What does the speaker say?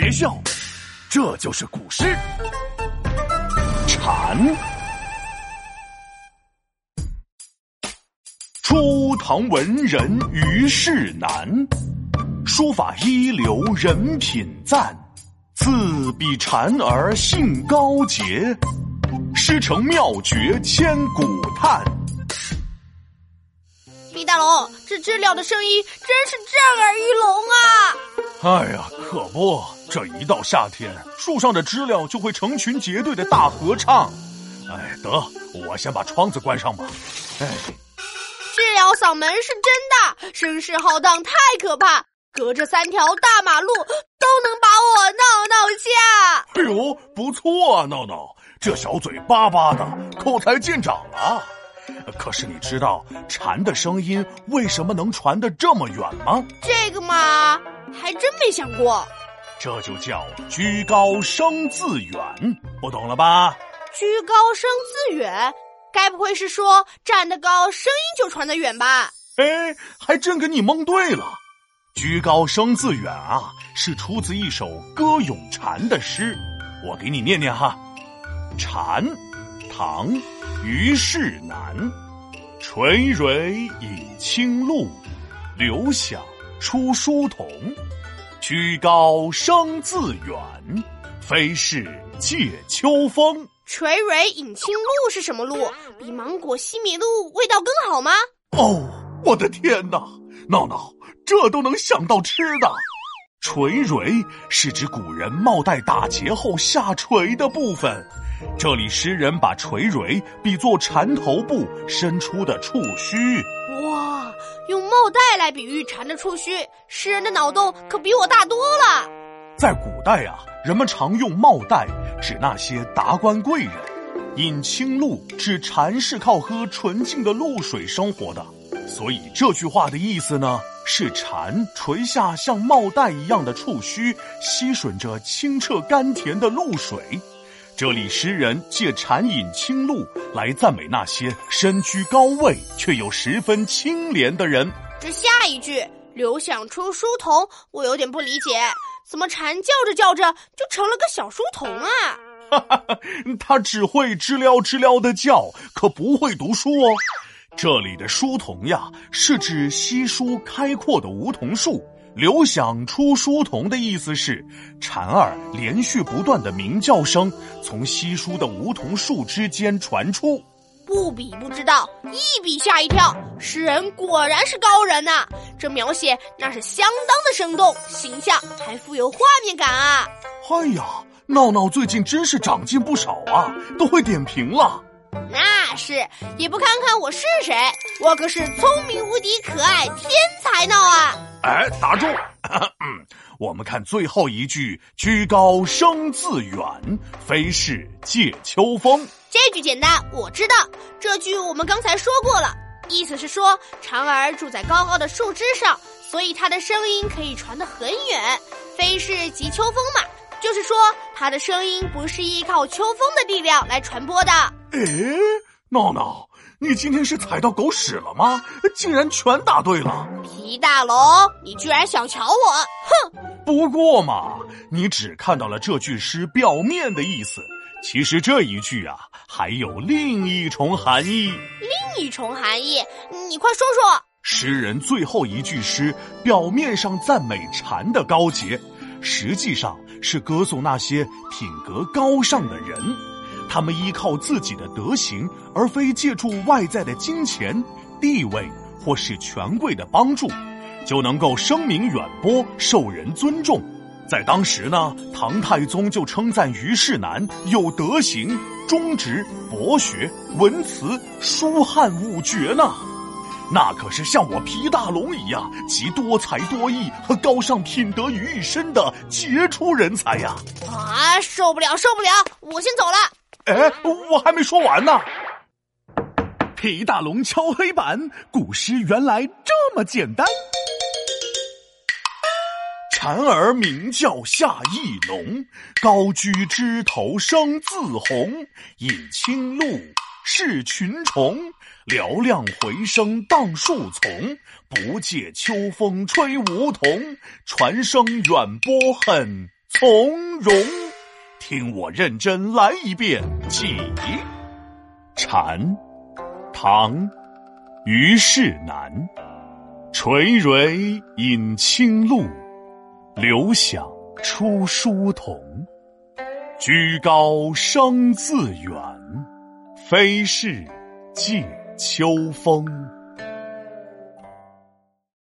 别笑，这就是古诗《蝉》。初唐文人虞世南，书法一流人品赞，自比蝉儿性高洁，诗成妙绝千古叹。李大龙，这知了的声音真是震耳欲聋啊！哎呀，可不，这一到夏天，树上的知了就会成群结队的大合唱。哎，得，我先把窗子关上吧。哎，知了嗓门是真大，声势浩荡，太可怕，隔着三条大马路都能把我闹闹吓。哎呦，不错啊，闹闹，这小嘴巴巴的，口才见长了。可是你知道蝉的声音为什么能传得这么远吗？这个嘛，还真没想过。这就叫居高声自远，不懂了吧？居高声自远，该不会是说站得高，声音就传得远吧？哎，还真给你蒙对了。居高声自远啊，是出自一首歌咏蝉的诗，我给你念念哈。蝉，唐。虞世南，垂蕊饮清露，流响出疏桐。居高声自远，非是借秋风。垂蕊饮清露是什么露？比芒果、西米露味道更好吗？哦，我的天哪！闹闹，这都能想到吃的。垂蕊是指古人帽带打结后下垂的部分。这里诗人把垂蕊比作蝉头部伸出的触须。哇，用帽带来比喻蝉的触须，诗人的脑洞可比我大多了。在古代啊，人们常用帽带指那些达官贵人；饮清露指蝉是靠喝纯净的露水生活的。所以这句话的意思呢，是蝉垂下像帽带一样的触须，吸吮着清澈甘甜的露水。这里诗人借蝉饮清露来赞美那些身居高位却又十分清廉的人。这下一句“流响出书童”，我有点不理解，怎么蝉叫着叫着就成了个小书童啊？哈哈，他只会知了知了的叫，可不会读书哦。这里的书童呀，是指稀疏开阔的梧桐树。流响出书童的意思是，蝉儿连续不断的鸣叫声从稀疏的梧桐树之间传出。不比不知道，一比吓一跳。诗人果然是高人呐！这描写那是相当的生动形象，还富有画面感啊！哎呀，闹闹最近真是长进不少啊，都会点评了。那是，也不看看我是谁，我可是聪明无敌、可爱天才呢啊！哎，打住！嗯，我们看最后一句“居高声自远，非是借秋风”。这句简单，我知道。这句我们刚才说过了，意思是说蝉儿住在高高的树枝上，所以它的声音可以传得很远。非是藉秋风嘛，就是说它的声音不是依靠秋风的力量来传播的。哎，闹闹，你今天是踩到狗屎了吗？竟然全答对了！皮大龙，你居然想瞧我？哼！不过嘛，你只看到了这句诗表面的意思，其实这一句啊还有另一重含义。另一重含义，你快说说。诗人最后一句诗表面上赞美蝉的高洁，实际上是歌颂那些品格高尚的人。他们依靠自己的德行，而非借助外在的金钱、地位或是权贵的帮助，就能够声名远播、受人尊重。在当时呢，唐太宗就称赞于世南有德行、忠直、博学、文辞、书翰五绝呢。那可是像我皮大龙一样集多才多艺和高尚品德于一身的杰出人才呀！啊，受不了，受不了，我先走了。哎，我还没说完呢。皮大龙敲黑板，古诗原来这么简单。蝉儿鸣叫夏意浓，高居枝头生自红。引清露，是群虫，嘹亮回声荡树丛。不借秋风吹梧桐，传声远播很从容。听我认真来一遍，起。蝉，唐，虞世南。垂緌饮清露，流响出疏桐。居高声自远，非是藉秋风。